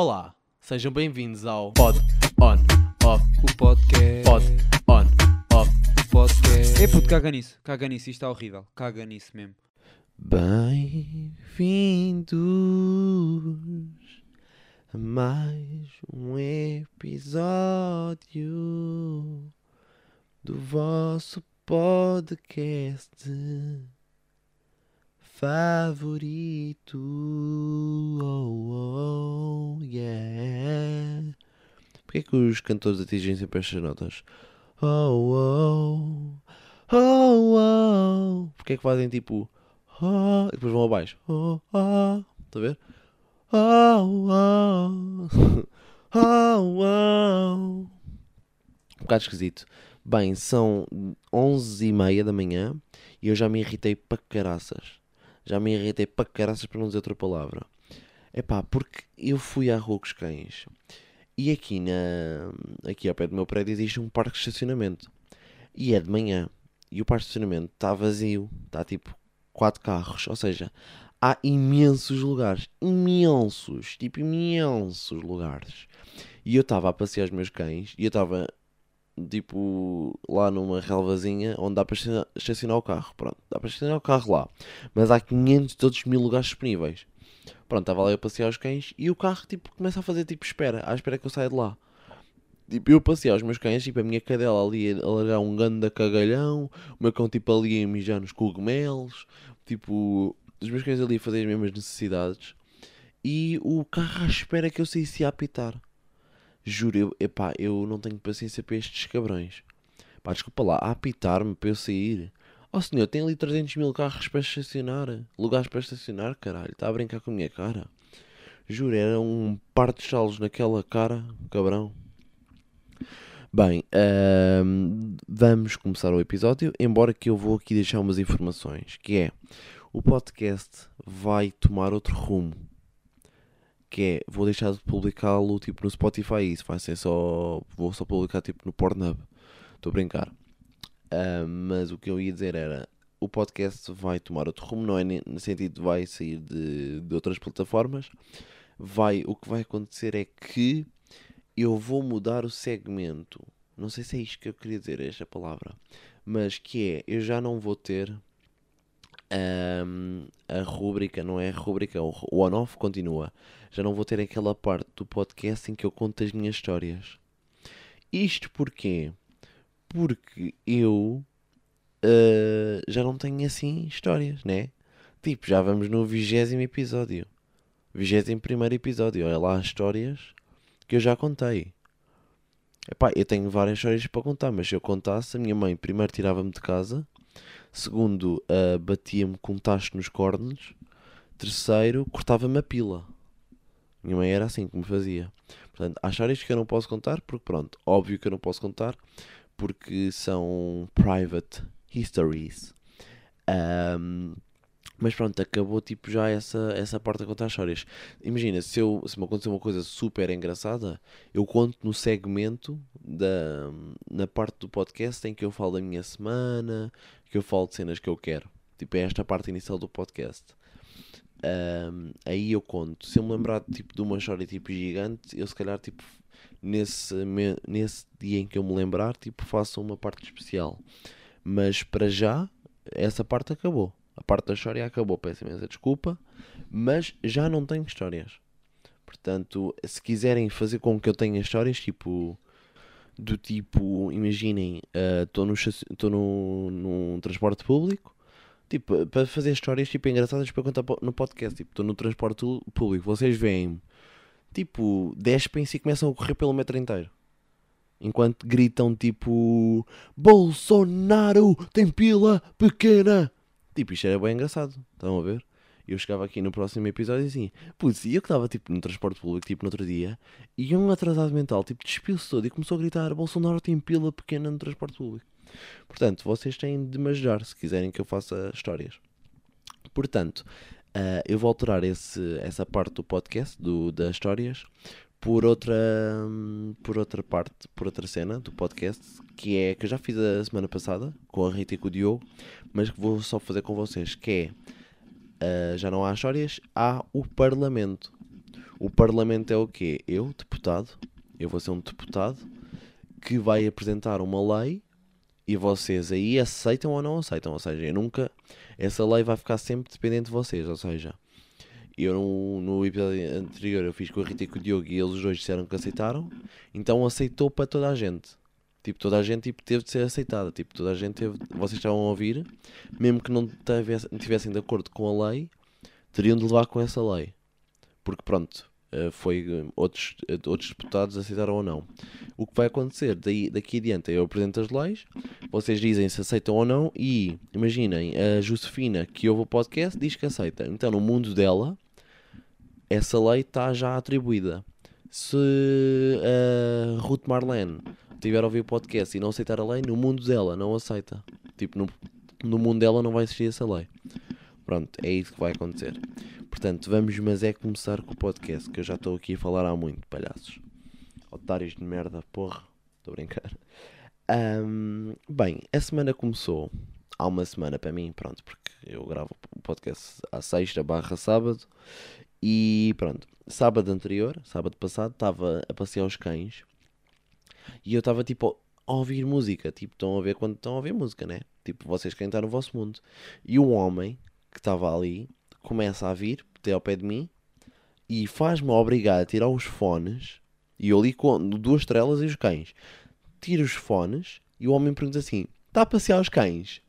Olá, sejam bem-vindos ao Pod On Off O podcast. Pod On Off O podcast. É puto, caga nisso. Caga nisso. Isto está horrível. Caga nisso mesmo. Bem-vindos a mais um episódio do vosso podcast favorito. Oh, oh, yeah. Porquê que os cantores atingem sempre estas notas? Oh, oh, oh, oh. Porquê que fazem tipo oh, e depois vão abaixo? Oh, oh. Está a ver? Oh, oh, oh, oh. Um bocado esquisito. Bem, são 11 e meia da manhã e eu já me irritei para caraças. Já me irritei para caraças para não dizer outra palavra. É pá, porque eu fui à Rua dos Cães e aqui, na, aqui ao pé do meu prédio existe um parque de estacionamento. E é de manhã. E o parque de estacionamento está vazio. Está tipo quatro carros. Ou seja, há imensos lugares. Imensos. Tipo, imensos lugares. E eu estava a passear os meus cães. E eu estava, tipo, lá numa relvazinha onde dá para estacionar- o carro. Pronto, dá para estacionar o carro lá. Mas há 500 e outros mil lugares disponíveis. Pronto, estava lá eu a passear os cães. E o carro, tipo, começa a fazer, tipo, espera. À espera que eu saia de lá. Tipo, eu passear os meus cães, tipo, a minha cadela ali a largar um ganda cagalhão, o meu cão, tipo, ali a mijar nos cogumelos, tipo, os meus cães ali a fazer as mesmas necessidades, e o carro à espera que eu saísse a apitar. Juro, eu, epá, eu não tenho paciência para estes cabrões. Pá, desculpa lá, a apitar-me para eu sair. Oh senhor, tem ali 300 mil carros para estacionar, lugares para estacionar, caralho, está a brincar com a minha cara. Juro, era um par de chalos naquela cara, cabrão. Bem, vamos começar o episódio, embora que eu vou aqui deixar umas informações, que é, o podcast vai tomar outro rumo, que é, vou deixar de publicá-lo tipo no Spotify, isso vai ser só, vou só publicar tipo no Pornhub, estou a brincar. Ahm, mas o que eu ia dizer era, o podcast vai tomar outro rumo, não é no sentido vai sair de, de outras plataformas, vai, o que vai acontecer é que eu vou mudar o segmento. Não sei se é isto que eu queria dizer, esta palavra. Mas que é, eu já não vou ter ahm, a rúbrica, não é a rúbrica, o on-off continua. Já não vou ter aquela parte do podcast em que eu conto as minhas histórias. Isto porquê? Porque eu ah, já não tenho assim histórias, né? Tipo, já vamos no vigésimo episódio. Vigésimo primeiro episódio. Olha lá as histórias que eu já contei. Epá, eu tenho várias histórias para contar, mas se eu contasse, a minha mãe primeiro tirava-me de casa, segundo, ah, batia-me com um tacho nos cornos, terceiro, cortava-me a pila. Minha mãe era assim que me fazia. Portanto, há histórias que eu não posso contar, porque pronto, óbvio que eu não posso contar, porque são private histories. Ahm, mas pronto, acabou tipo já essa, essa parte a contar histórias. Imagina, se, eu, se me acontecer uma coisa super engraçada, eu conto no segmento, da, na parte do podcast em que eu falo da minha semana, que eu falo de cenas que eu quero. Tipo, é esta parte inicial do podcast. Ahm, aí eu conto. Se eu me lembrar tipo, de uma história tipo gigante, eu se calhar tipo, nesse, nesse dia em que eu me lembrar, tipo, faço uma parte especial. Mas para já, essa parte acabou. A parte da história acabou, peço imensa desculpa, mas já não tenho histórias. Portanto, se quiserem fazer com que eu tenha histórias, tipo, do tipo, imaginem, estou no, estaci- tô no, num transporte público, tipo, para fazer histórias tipo, engraçadas para contar no podcast, tipo, estou no transporte público, vocês veem-me, tipo, despem-se e começam a correr pelo metro inteiro. Enquanto gritam tipo Bolsonaro tem pila pequena. Tipo, isto era bem engraçado. Estão a ver? Eu chegava aqui no próximo episódio e assim, putz, e eu que estava tipo no transporte público, tipo no outro dia, e um atrasado mental, tipo, despiu-se todo e começou a gritar: Bolsonaro tem pila pequena no transporte público. Portanto, vocês têm de me ajudar se quiserem que eu faça histórias. Portanto, ah, eu vou alterar esse, essa parte do podcast, do, das histórias, por outra, por outra parte, por outra cena do podcast, que é que eu já fiz a semana passada com a Rita e com o Diogo, mas que vou só fazer com vocês, que é ah, já não há histórias, há o Parlamento. O Parlamento é o quê? Eu, deputado, eu vou ser um deputado que vai apresentar uma lei e vocês aí aceitam ou não aceitam. Ou seja, eu nunca. Essa lei vai ficar sempre dependente de vocês. Ou seja, eu no, no episódio anterior eu fiz com a Rita e com o Diogo e eles dois disseram que aceitaram. Então aceitou para toda a gente. Tipo, toda a gente tipo, teve de ser aceitada. Tipo, toda a gente teve. Vocês estavam a ouvir, mesmo que não tivessem, tivessem de acordo com a lei, teriam de levar com essa lei. Porque pronto, eh, foi eh, outros, eh, outros deputados aceitaram ou não. O que vai acontecer daí, daqui adiante, eu apresento as leis, vocês dizem se aceitam ou não, e imaginem, a Josefina que ouve o podcast diz que aceita. Então, no mundo dela, essa lei está já atribuída. Se a Ruth Marlene tiver a ouvir o podcast e não aceitar a lei, no mundo dela não aceita. Tipo, no, no mundo dela não vai existir essa lei. Pronto, é isso que vai acontecer. Portanto, vamos, mas é começar com o podcast, que eu já estou aqui a falar há muito, palhaços. Otários de merda, porra. Estou a brincar. Um, bem, a semana começou há uma semana para mim, pronto, porque eu gravo o podcast à sexta barra sábado e pronto, sábado anterior, sábado passado, estava a passear os cães e eu estava tipo a ouvir música, tipo, estão a ver quando estão a ouvir música, né? Tipo, vocês quem está no vosso mundo. E um homem que estava ali começa a vir até ao pé de mim e faz-me obrigar a tirar os fones. E eu li com duas estrelas e os cães. Tiro os fones e o homem pergunta assim: Está a passear os cães?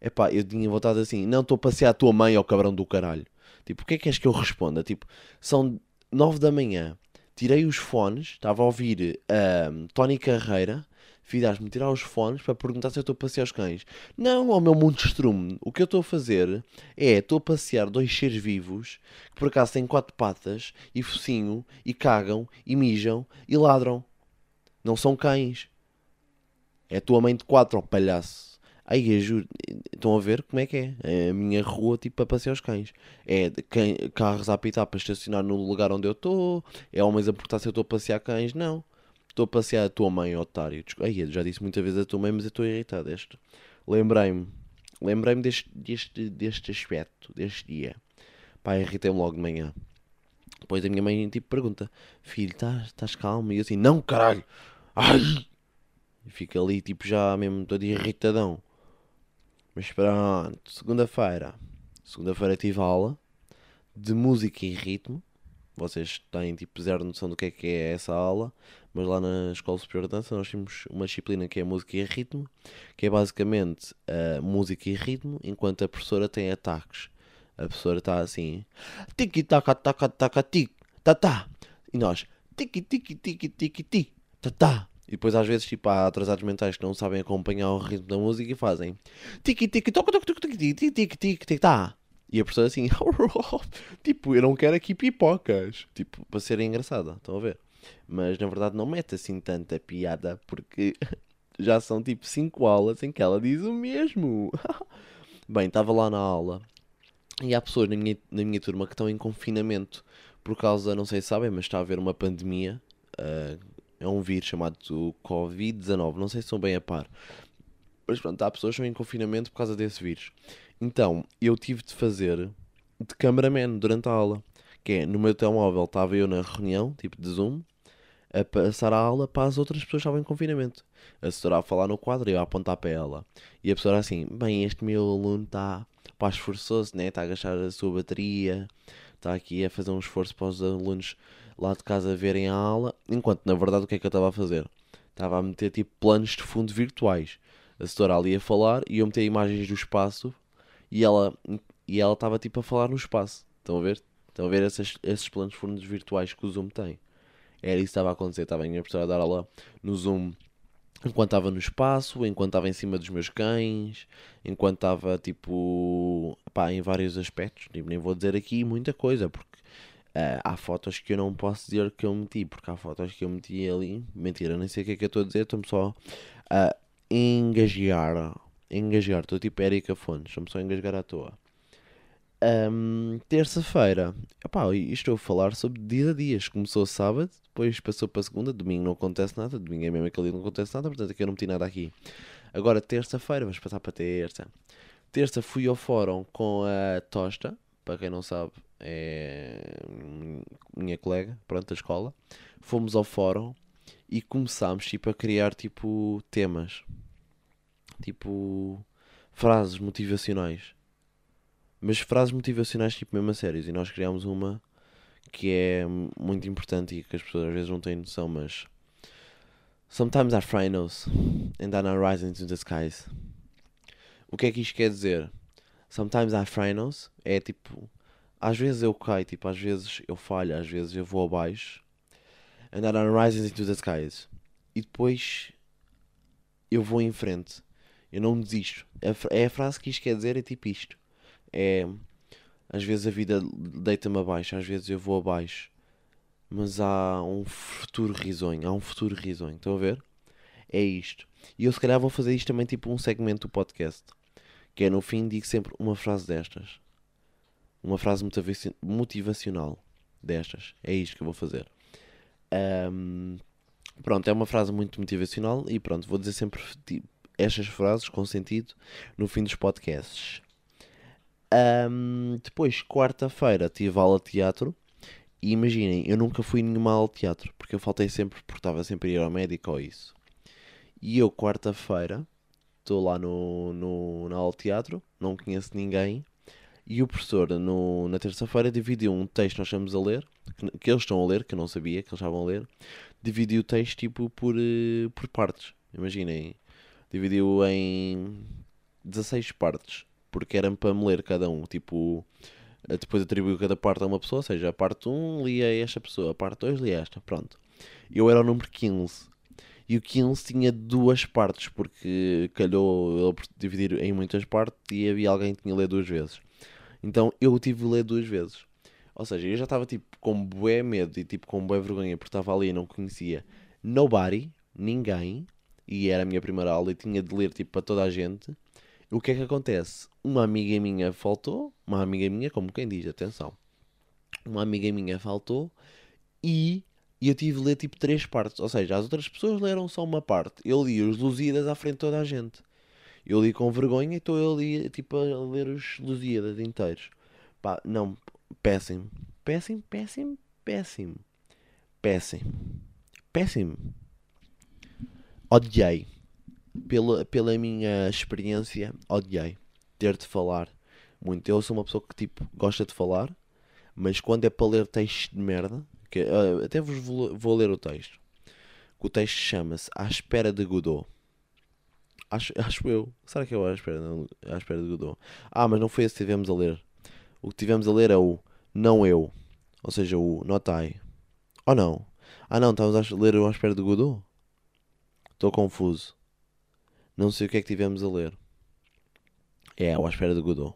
Epá, eu tinha vontade assim: Não, estou a passear a tua mãe ao cabrão do caralho. Tipo, o que é que és que eu responda? Tipo, são nove da manhã. Tirei os fones, estava a ouvir uh, Tony Carreira fizeste-me tirar os fones para perguntar se eu estou a passear os cães. Não, ao meu monstrume. O que eu estou a fazer é, estou a passear dois seres vivos que por acaso têm quatro patas e focinho e cagam e mijam e ladram. Não são cães. É a tua mãe de quatro, ó palhaço. Aí, eu juro, estão a ver como é que é? É a minha rua, tipo, para passear os cães. É quem, carros a apitar para estacionar no lugar onde eu estou. É homens a perguntar se eu estou a passear cães. Não. Estou a passear a tua mãe, otário. Ai, eu já disse muitas vezes a tua mãe, mas eu estou irritado. Este. Lembrei-me. Lembrei-me deste, deste, deste aspecto, deste dia. Pá, irritei-me logo de manhã. Depois a minha mãe tipo pergunta: Filho, estás calmo? E eu assim: Não, caralho! Ai! Fica ali tipo já mesmo todo irritadão. Mas pronto, segunda-feira. Segunda-feira tive aula de música e ritmo. Vocês têm tipo zero noção do que é que é essa aula, mas lá na Escola Superior de Dança nós temos uma disciplina que é música e ritmo, que é basicamente uh, música e ritmo, enquanto a professora tem ataques. A professora está assim, tiki taka taka taka tik, ta ta, e nós, tiki tiki tiki tiki ti, ta ta. E depois às vezes tipo, há atrasados mentais que não sabem acompanhar o ritmo da música e fazem tiki tiki toca toca toca tiki tiki tiki tiki ta. E a pessoa assim, tipo, eu não quero aqui pipocas. Tipo, para ser engraçada, estão a ver? Mas na verdade não mete assim tanta piada porque já são tipo 5 aulas em que ela diz o mesmo. Bem, estava lá na aula e há pessoas na minha, na minha turma que estão em confinamento por causa, não sei se sabem, mas está a haver uma pandemia. Uh, é um vírus chamado Covid-19, não sei se são bem a par. Mas pronto, há pessoas que estão em confinamento por causa desse vírus. Então, eu tive de fazer de cameraman durante a aula. Que é, no meu telemóvel estava eu na reunião, tipo de Zoom, a passar a aula para as outras pessoas que estavam em confinamento. A assessora a falar no quadro e eu a apontar para ela. E a pessoa assim, bem, este meu aluno está, pá, esforçou-se, né? Está a gastar a sua bateria, está aqui a fazer um esforço para os alunos lá de casa verem a aula. Enquanto, na verdade, o que é que eu estava a fazer? Estava a meter, tipo, planos de fundo virtuais. A assessora ali a falar e eu meter imagens do espaço e ela e ela estava tipo a falar no espaço. Estão a ver? Estão a ver esses, esses planos fundos virtuais que o Zoom tem. Era isso que estava a acontecer. Estava a minha professora a dar aula no Zoom enquanto estava no espaço, enquanto estava em cima dos meus cães, enquanto estava tipo pá, em vários aspectos. Tipo, nem vou dizer aqui muita coisa, porque uh, há fotos que eu não posso dizer que eu meti, porque há fotos que eu meti ali. Mentira, nem sei o que é que eu estou a dizer, estou-me só a engajar engasgar. Estou tipo Erika Fontes, estou-me só a engasgar à toa. Um, Terça-feira, estou a falar sobre dia a dias. Começou sábado, depois passou para segunda, domingo não acontece nada, domingo é mesmo aquele dia não acontece nada, portanto aqui eu não meti nada aqui. Agora, terça-feira, vamos passar para terça. Terça fui ao fórum com a Tosta, para quem não sabe, é minha colega, pronto, da escola. Fomos ao fórum e começámos tipo a criar tipo temas, tipo frases motivacionais, mas frases motivacionais tipo mesmo a. E nós criámos uma que é muito importante e que as pessoas às vezes não têm noção, mas Sometimes I fry nose and then I rise into the skies. O que é que isto quer dizer? Sometimes I nose é tipo, às vezes eu caio, tipo, às vezes eu falho, às vezes eu vou abaixo. And then I rise into the skies. E depois eu vou em frente. Eu não desisto. É a frase que isto quer dizer, é tipo isto. É, às vezes a vida deita-me abaixo, às vezes eu vou abaixo mas há um futuro risonho, há um futuro risonho, estão a ver? É isto. E eu se calhar vou fazer isto também tipo um segmento do podcast, que é no fim digo sempre uma frase destas. Uma frase motivacional destas. É isto que eu vou fazer. Um, pronto, é uma frase muito motivacional e pronto, vou dizer sempre estas frases com sentido no fim dos podcasts. Um, depois, quarta-feira, tive aula de teatro e imaginem, eu nunca fui nenhuma aula de teatro, porque eu faltei sempre, porque estava sempre a ir ao médico ou isso. E eu, quarta-feira, estou lá no, no, na aula de teatro, não conheço ninguém, e o professor, no, na terça-feira, dividiu um texto que nós estamos a ler, que, que, eles estão a ler, que eu não sabia que eles estavam a ler, dividiu o texto tipo por, eh, por partes. Imaginem, dividiu em 16 partes, porque era para me ler cada um, tipo eh, depois atribuiu cada parte a uma pessoa, ou seja, a parte 1 lia esta pessoa, a parte 2 lia esta, pronto. Eu era o número 15. E o 15 tinha duas partes, porque calhou ele dividir em muitas partes e havia alguém que tinha ler duas vezes. Então eu tive de ler duas vezes. Ou seja, eu já estava tipo com bué medo e tipo com bué vergonha porque estava ali e não conhecia nobody, ninguém, e era a minha primeira aula e tinha de ler tipo para toda a gente. O que é que acontece? Uma amiga minha faltou, uma amiga minha, como quem diz, atenção, uma amiga minha faltou e eu tive de ler tipo três partes. Ou seja, as outras pessoas leram só uma parte. Eu li os Lusíadas à frente de toda a gente. Eu li com vergonha, então eu li tipo a ler os Lusíadas inteiros. Pá, não, péssimo. Péssimo, péssimo, péssimo. Péssimo. Péssimo. Odiei pela, pela minha experiência, odiei ter de falar muito. Eu sou uma pessoa que tipo gosta de falar, mas quando é para ler textos de merda, até vos vou, vou, ler o texto. O texto chama-se À Espera de Godot. Acho, acho eu. Será que é à espera, à espera de Godot? Ah, mas não foi esse que tivemos a ler. O que tivemos a ler é o Não Eu. Ou seja, o Not I. Ou não? Ah não, estávamos a ler o À Espera de Godot? Estou confuso. Não sei o que é que tivemos a ler. É, ao à espera de Godot.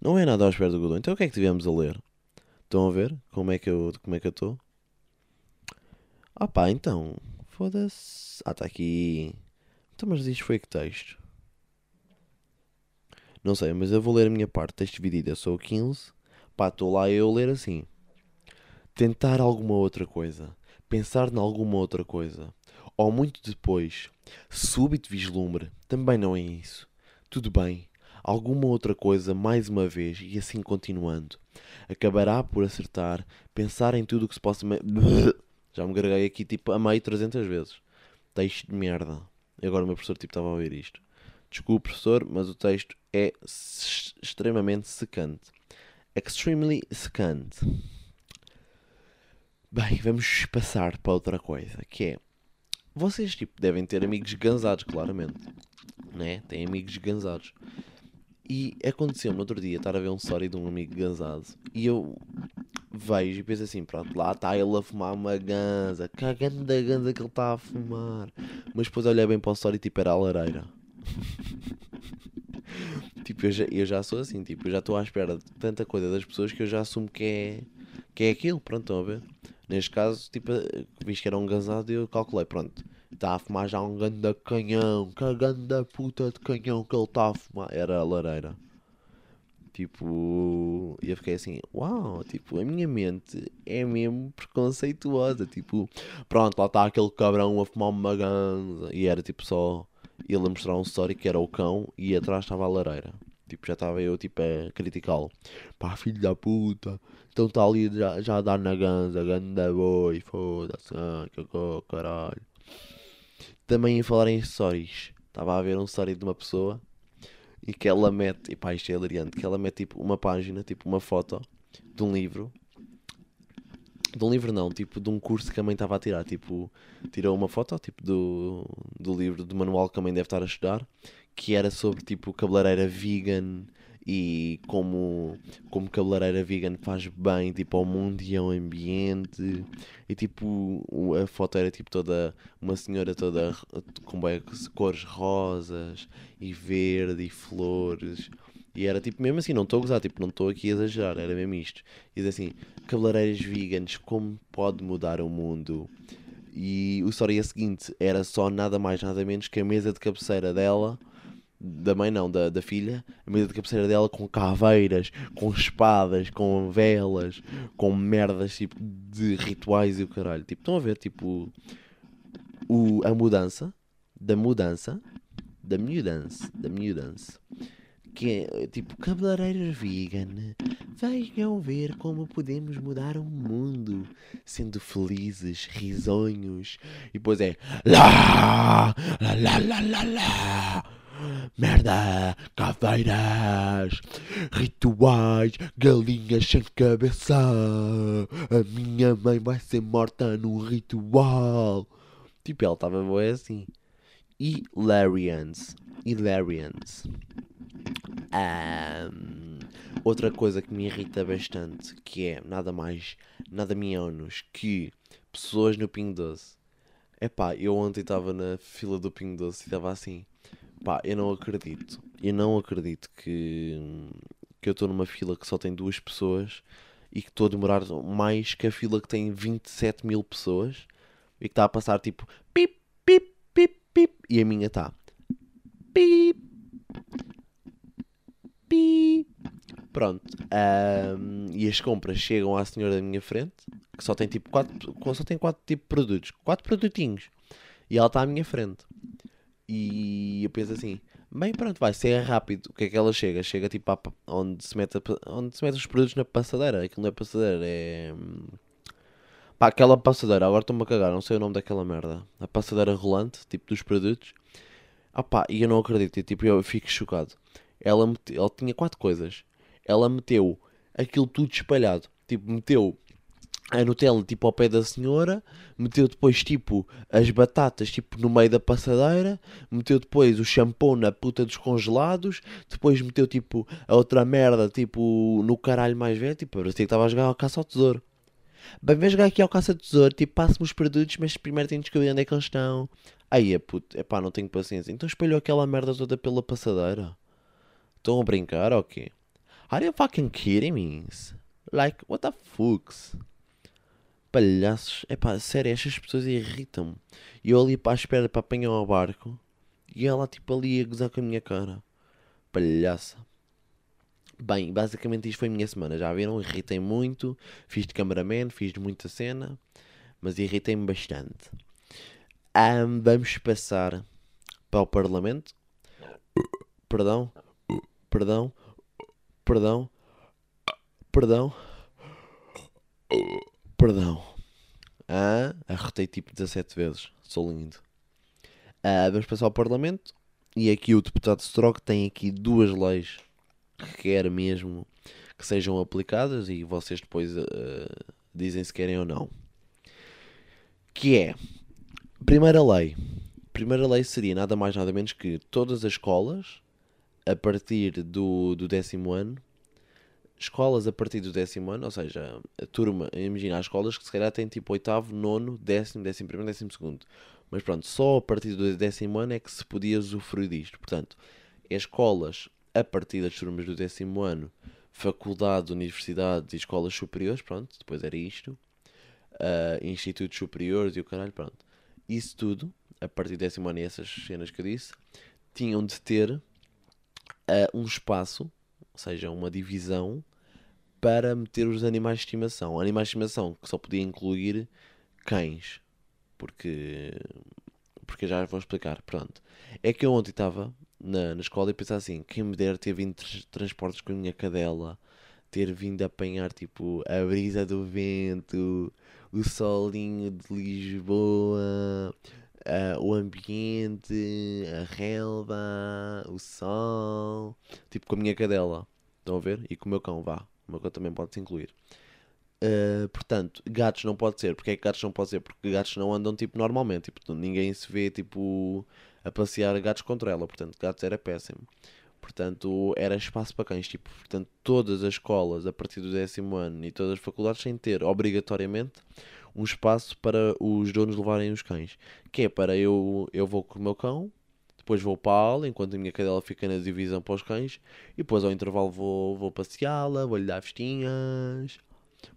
Não é nada à espera de Godot. Então o que é que tivemos a ler? Estão a ver como é que eu como é que eu estou? Ah pá, então. Foda-se. Ah, está aqui. Então, mas isto foi que texto? Não sei, mas eu vou ler a minha parte. Texto dividido. Eu sou 15. Pá, estou lá eu ler assim. Tentar alguma outra coisa. Pensar em alguma outra coisa ou muito depois, súbito vislumbre, também não é isso. Tudo bem, alguma outra coisa mais uma vez e assim continuando. Acabará por acertar, pensar em tudo o que se possa. Já me greguei aqui tipo a meio 300 vezes. Texto de merda. E agora o meu professor tipo estava a ouvir isto. Desculpe, professor, mas o texto é extremamente secante. Extremely secante. Bem, vamos passar para outra coisa, que é vocês, tipo, devem ter amigos gansados, claramente. Né? Têm amigos gansados. E aconteceu-me outro dia estar a ver um story de um amigo gansado. E eu vejo e penso assim: pronto, lá está ele a fumar uma ganza. Cagando da ganza que ele está a fumar. Mas depois olhei bem para o story e tipo era a lareira. tipo, eu já, eu já sou assim, tipo, eu já estou à espera de tanta coisa das pessoas que eu já assumo que é, que é aquilo. Pronto, estão a ver? Neste caso, tipo, visto que era um gansado, eu calculei, pronto. Está a fumar já um ganda canhão, que ganda puta de canhão que ele está a fumar. Era a lareira. Tipo, eu fiquei assim, uau, tipo, a minha mente é mesmo preconceituosa. Tipo, pronto, lá está aquele cabrão a fumar uma ganza. E era tipo só ele a mostrar um story que era o cão e atrás estava a lareira. Tipo, já estava eu tipo, a criticá-lo. Pá, filho da puta. Então está ali já, já a dar na ganza, ganda boi, foda-se, ah, que caralho. Também a falar em stories. Estava a ver um story de uma pessoa e que ela mete, e pá, isto é hilariante, que ela mete tipo uma página, tipo uma foto de um livro. De um livro não, tipo de um curso que a mãe estava a tirar. Tipo, tirou uma foto tipo do, do livro, do manual que a mãe deve estar a estudar, que era sobre tipo cabeleireira vegan e como, como cabeleireira vegan faz bem tipo ao mundo e ao ambiente. E tipo, a foto era tipo toda uma senhora toda com bué cores rosas e verde e flores. E era tipo mesmo assim, não estou a gozar, tipo, não estou aqui a exagerar, era mesmo isto. E diz assim, cabeleireiras veganas, como pode mudar o mundo? E o story a seguinte era só nada mais, nada menos que a mesa de cabeceira dela, da mãe não, da, da filha, a mesa de cabeceira dela com caveiras, com espadas, com velas, com merdas tipo de rituais e o caralho. Tipo, estão a ver, tipo, o, a mudança, da mudança, da mudança, da mudança que é tipo cabeleireiras vegan. Venham ver como podemos mudar o mundo sendo felizes, risonhos. E depois é lá, lá, lá, lá, lá, lá. Merda, caveiras, rituais, galinhas sem cabeça. A minha mãe vai ser morta num ritual. Tipo, ela estava boa assim. Hilarians. Hilarians. Ahm, outra coisa que me irrita bastante, que é nada mais, nada menos que pessoas no Pingo Doce. Epá, eu ontem estava na fila do Pingo Doce e estava assim, pá, eu não acredito, eu não acredito que, que eu estou numa fila que só tem duas pessoas e que estou a demorar mais que a fila que tem 27 mil pessoas e que está a passar tipo pip, pip, pip, pip e a minha está pip, pi. Pronto. ahm, e as compras chegam à senhora da minha frente, que só tem tipo quatro, só tem quatro tipo produtos, quatro produtinhos. E ela está à minha frente. E eu penso assim, bem pronto, vai ser rápido. O que é que ela chega? Chega tipo à onde se mete, a onde se mete os produtos na passadeira. Aquilo não é passadeira, é. hum, Pá, aquela passadeira, agora estou-me a cagar, não sei o nome daquela merda. A passadeira rolante, tipo dos produtos. Ah pá, e eu não acredito, e, tipo, eu fico chocado. Ela, mete- ela tinha quatro coisas. Ela meteu aquilo tudo espalhado. Tipo, meteu a Nutella tipo ao pé da senhora, meteu depois tipo as batatas tipo no meio da passadeira, meteu depois o shampoo na puta dos congelados, depois meteu tipo a outra merda tipo no caralho mais velho, tipo, parecia que estava a jogar ao caça ao tesouro. Bem, vem jogar aqui ao caça ao tesouro, tipo, passe-me os produtos, mas primeiro tenho de descobrir onde é que eles estão. Aí é puto, epá, não tenho paciência. Então espalhou aquela merda toda pela passadeira. Estão a brincar ou quê? Are you fucking kidding me? Like, what the fucks? Palhaços. Epá, sério, estas pessoas irritam-me. E eu ali para a espera para apanhar o barco. E ela tipo ali a gozar com a minha cara. Palhaça. Bem, basicamente isto foi a minha semana. Já viram? Irritei muito. Fiz de cameraman, fiz de muita cena. Mas irritei-me bastante. Ahm, vamos passar para o Parlamento. Perdão. Perdão. Perdão. Perdão. Perdão. Ah, arrotei tipo 17 vezes. Sou lindo. Ah, vamos passar ao Parlamento. E aqui o deputado Stroke tem aqui duas leis que quer mesmo que sejam aplicadas e vocês depois ah, dizem se querem ou não. Que é, primeira lei. Primeira lei seria nada mais nada menos que todas as escolas a partir do, do décimo ano escolas a partir do décimo ano, ou seja, a turma, imagina, as escolas que se calhar têm tipo oitavo, nono, décimo, décimo primeiro, décimo segundo. Mas pronto, só a partir do décimo ano é que se podia usufruir disto. Portanto, as escolas a partir das turmas do décimo ano, faculdades, universidades e escolas superiores, pronto, depois era isto, ah, institutos superiores e o caralho, pronto. Isso tudo, a partir do décimo ano e essas cenas que eu disse, tinham de ter ah, um espaço, ou seja, uma divisão para meter os animais de estimação. Animais de estimação que só podia incluir cães. Porque. Porque já vou explicar. Pronto. É que eu ontem estava na, na escola e pensar assim: quem me dera ter vindo transportes com a minha cadela, ter vindo apanhar tipo a brisa do vento, o solinho de Lisboa, uh, o ambiente, a relva, o sol, tipo com a minha cadela. Estão a ver? E com o meu cão, vá. Meu cão também pode se incluir. Uh, portanto, gatos não pode ser. Porque é que gatos não pode ser? Porque gatos não andam tipo normalmente. Tipo, ninguém se vê tipo a passear gatos contra ela. Portanto, gatos era péssimo. Portanto, era espaço para cães. Tipo, portanto, todas as escolas a partir do décimo ano e todas as faculdades sem ter obrigatoriamente um espaço para os donos levarem os cães. Que é para eu, eu vou com o meu cão, depois vou para a aula, enquanto a minha cadela fica na divisão para os cães, e depois ao intervalo vou, vou passeá-la, vou-lhe dar festinhas,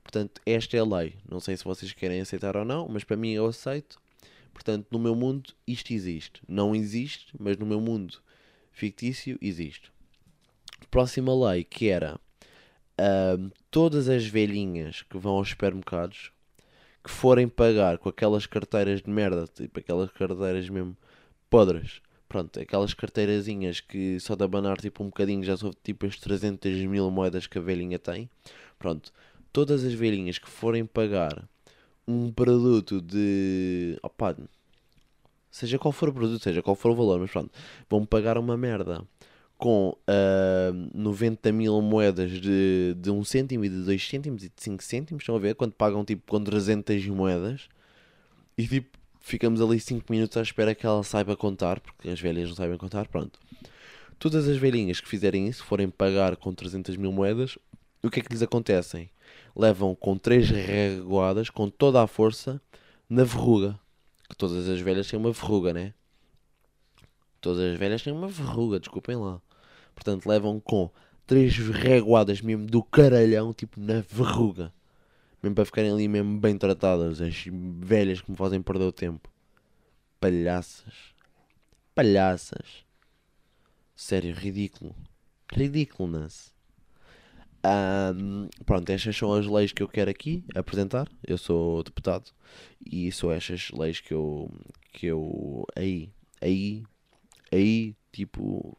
Portanto, esta é a lei. Não sei se vocês querem aceitar ou não, mas para mim eu aceito. Portanto, no meu mundo isto existe. Não existe, mas no meu mundo fictício existe. Próxima lei que era uh, todas as velhinhas que vão aos supermercados que forem pagar com aquelas carteiras de merda, tipo aquelas carteiras mesmo podres. Pronto, aquelas carteirazinhas que só de abanar tipo um bocadinho já são tipo as 300 mil moedas que a velhinha tem. Pronto, todas as velhinhas que forem pagar um produto de. Opa, seja qual for o produto, seja qual for o valor, mas pronto, vão pagar uma merda com uh, ah, 90 mil moedas de, de 1 cêntimo e de 2 cêntimos e de 5 cêntimos, estão a ver? Quando pagam tipo com 300 moedas e tipo ficamos ali 5 minutos à espera que ela saiba contar, porque as velhas não sabem contar, pronto. Todas as velhinhas que fizerem isso, forem pagar com 300 mil moedas, o que é que lhes acontecem? levam com três reguadas, com toda a força, na verruga. Que todas as velhas têm uma verruga, né? Todas as velhas têm uma verruga, desculpem lá. Portanto, levam com três reguadas mesmo do caralhão, tipo na verruga. Mesmo para ficarem ali mesmo bem tratadas. As velhas que me fazem perder o tempo. Palhaças. Palhaças. Sério, ridículo. Ridiculous. Um, pronto, estas são as leis que eu quero aqui apresentar. Eu sou deputado e são estas leis que eu, que eu aí, aí, aí, tipo,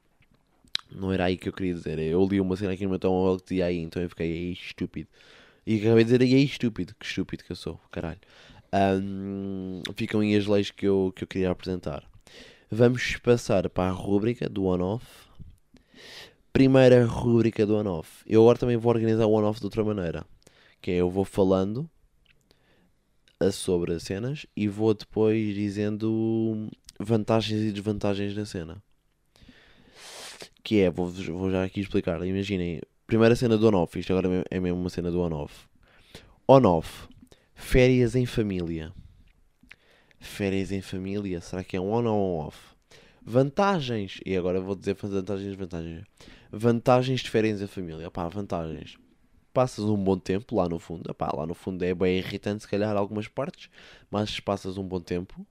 não era aí que eu queria dizer. Eu li uma cena aqui no meu telemóvel que dizia aí, então eu fiquei aí estúpido. E acabei de dizer aí estúpido, que estúpido que eu sou, caralho. Um, ficam aí as leis que eu, que eu queria apresentar. Vamos passar para a rúbrica do on-off primeira rubrica do on-off. Eu agora também vou organizar o on-off de outra maneira. Que é eu vou falando sobre as cenas e vou depois dizendo vantagens e desvantagens da cena. Que é, vou, vou já aqui explicar. Imaginem, primeira cena do on-off. Isto agora é mesmo uma cena do on-off. On-off. Férias em família. Férias em família. Será que é um on ou um off? Vantagens. E agora vou dizer vantagens desvantagens. Vantagens de férias em família. Pá, vantagens. Passas um bom tempo lá no fundo. Pá, lá no fundo é bem irritante, se calhar, algumas partes, mas passas um bom tempo.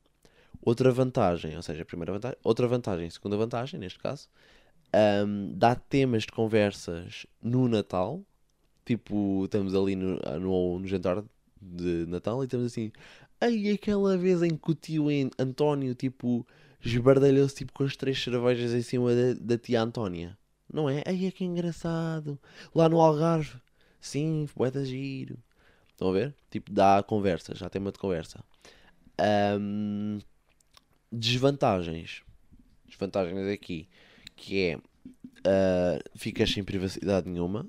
Outra vantagem, ou seja, a primeira vantagem, outra vantagem, segunda vantagem, neste caso, um, dá temas de conversas no Natal. Tipo, estamos ali no, no, no jantar de Natal e estamos assim, aí aquela vez em que o tio António, tipo, esbardalhou-se tipo, com as três cervejas em cima da, da tia Antónia. Não é? Aí é que engraçado. Lá no Algarve. Sim, poeta giro. Estão a ver? Tipo, dá conversa, já tem uma de conversa. Um, desvantagens. Desvantagens aqui. Que é. Uh, ficas sem privacidade nenhuma.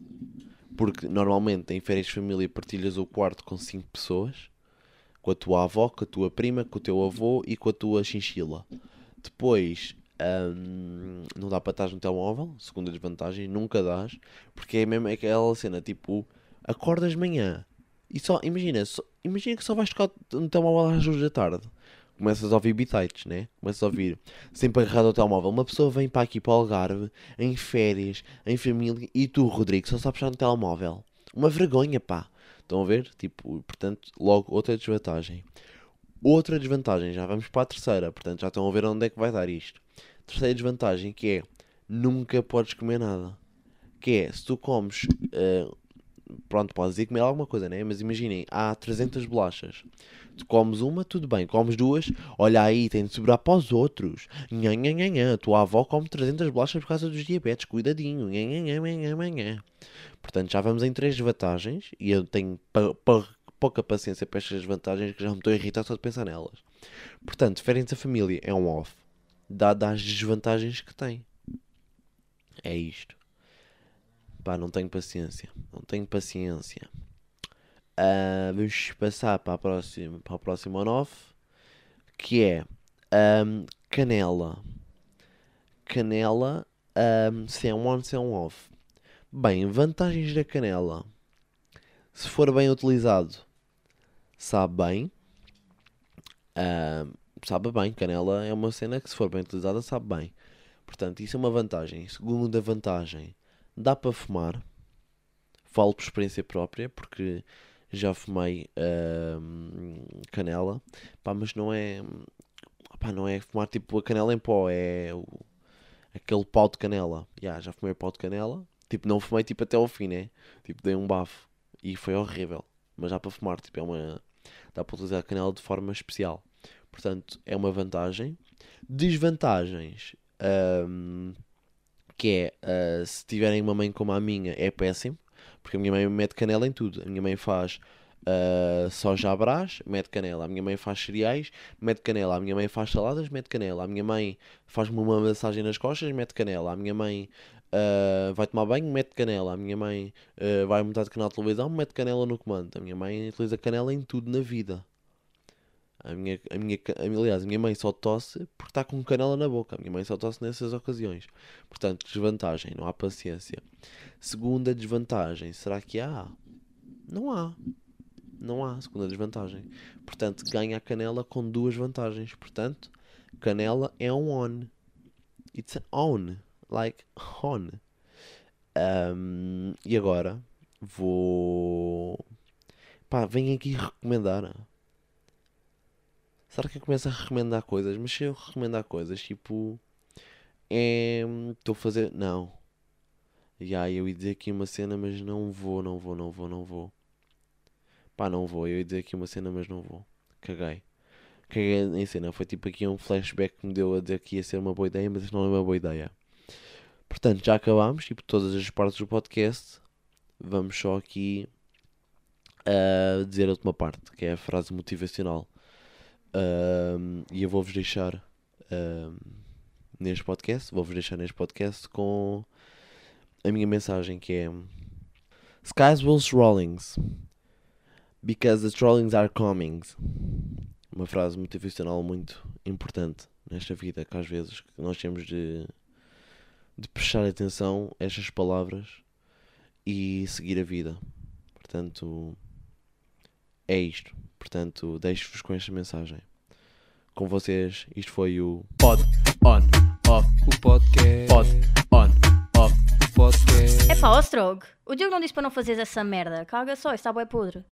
Porque normalmente em férias de família partilhas o quarto com 5 pessoas. Com a tua avó, com a tua prima, com o teu avô e com a tua chinchila. Depois um, não dá para estar no telemóvel, segunda desvantagem, nunca dás, porque é mesmo aquela cena, tipo, acordas de manhã e só, imagina, só, imagina que só vais tocar no telemóvel às duas da tarde. Começas a ouvir bitites, né? Começas a ouvir sempre agarrado ao telemóvel. Uma pessoa vem para aqui para o Algarve, em férias, em família, e tu, Rodrigo, só sabes estar no telemóvel. Uma vergonha, pá. Estão a ver? Tipo, portanto, logo outra desvantagem. Outra desvantagem, já vamos para a terceira, portanto já estão a ver onde é que vai dar isto. Terceira desvantagem que é nunca podes comer nada. Que é, se tu comes uh, pronto, podes ir comer alguma coisa, né? Mas imaginem, há 300 bolachas. Tu comes uma, tudo bem. Comes duas, olha aí, tem de sobrar para os outros. Nha, nha, nha, nha. Tua avó come 300 bolachas por causa dos diabetes, cuidadinho. Nha, nha, nha, nha, nha. Portanto, já vamos em três vantagens e eu tenho pouca paciência para estas vantagens que já me estou a irritar só de pensar nelas. Portanto, férias a família é um off, dado as desvantagens que tem. É isto. Pá, não tenho paciência. Não tenho paciência. Ah, vamos passar para a próxima, para a próxima on-off, que é ahm, canela. Canela, ahm, se é um on, se é um off. Bem, vantagens da canela. Se for bem utilizado, sabe bem. Ahm, sabe bem. Canela é uma cena que, se for bem utilizada, sabe bem. Portanto, isso é uma vantagem. Segunda vantagem, dá para fumar. Falo por experiência própria, porque já fumei ahm, canela. Pá, mas não é. Pá, não é fumar tipo a canela em pó, é o- aquele pau de canela. Ya, já fumei pau de canela. Tipo, não fumei tipo até ao fim, né? Tipo, dei um bafo. E foi horrível. Mas dá para fumar, tipo, é uma. Dá para utilizar a canela de forma especial. Portanto, é uma vantagem. Desvantagens. ahm, que é, ah, se tiverem uma mãe como a minha, é péssimo. Porque a minha mãe mete canela em tudo. A minha mãe faz ah, soja à brás, mete canela. A minha mãe faz cereais, mete canela. A minha mãe faz saladas, mete canela. A minha mãe faz-me uma massagem nas costas, mete canela. A minha mãe ah, vai tomar banho, mete canela. A minha mãe ah, vai mudar de canal de televisão, mete canela no comando. A minha mãe utiliza canela em tudo na vida. A minha, a minha, aliás, a minha mãe só tosse porque está com canela na boca. A minha mãe só tosse nessas ocasiões. Portanto, desvantagem, não há paciência. Segunda desvantagem, será que há? Não há. Não há segunda desvantagem. Portanto, ganha a canela com duas vantagens. Portanto, canela é um on. It's an on. Like on. Ahm, e agora vou. Pá, venho aqui recomendar. Será que eu começo a recomendar coisas? Mas se eu recomendar coisas, tipo. É. Estou a fazer. Não. Já, eu ia dizer aqui uma cena, mas não vou, não vou, não vou, não vou. Pá, não vou. Eu ia dizer aqui uma cena, mas não vou. Caguei. Caguei em cena. Foi tipo aqui um flashback que me deu a dizer que ia ser uma boa ideia, mas não é uma boa ideia. Portanto, já acabámos, tipo, todas as partes do podcast. Vamos só aqui a dizer a última parte, que é a frase motivacional. E eu vou-vos deixar ahm, neste podcast, vou-vos deixar neste podcast com a minha mensagem que é Skies will trollings because the trollings are coming. Uma frase motivacional muito importante nesta vida, que às vezes nós temos de, de prestar atenção a estas palavras e seguir a vida. Portanto, é isto. Portanto, deixo-vos com esta mensagem. Com vocês, isto foi o Pod on off. O podcast. Pod on off. O podcast. É pá, ó Strog, o Diogo não disse para não fazeres essa merda. Caga só, está bué podre.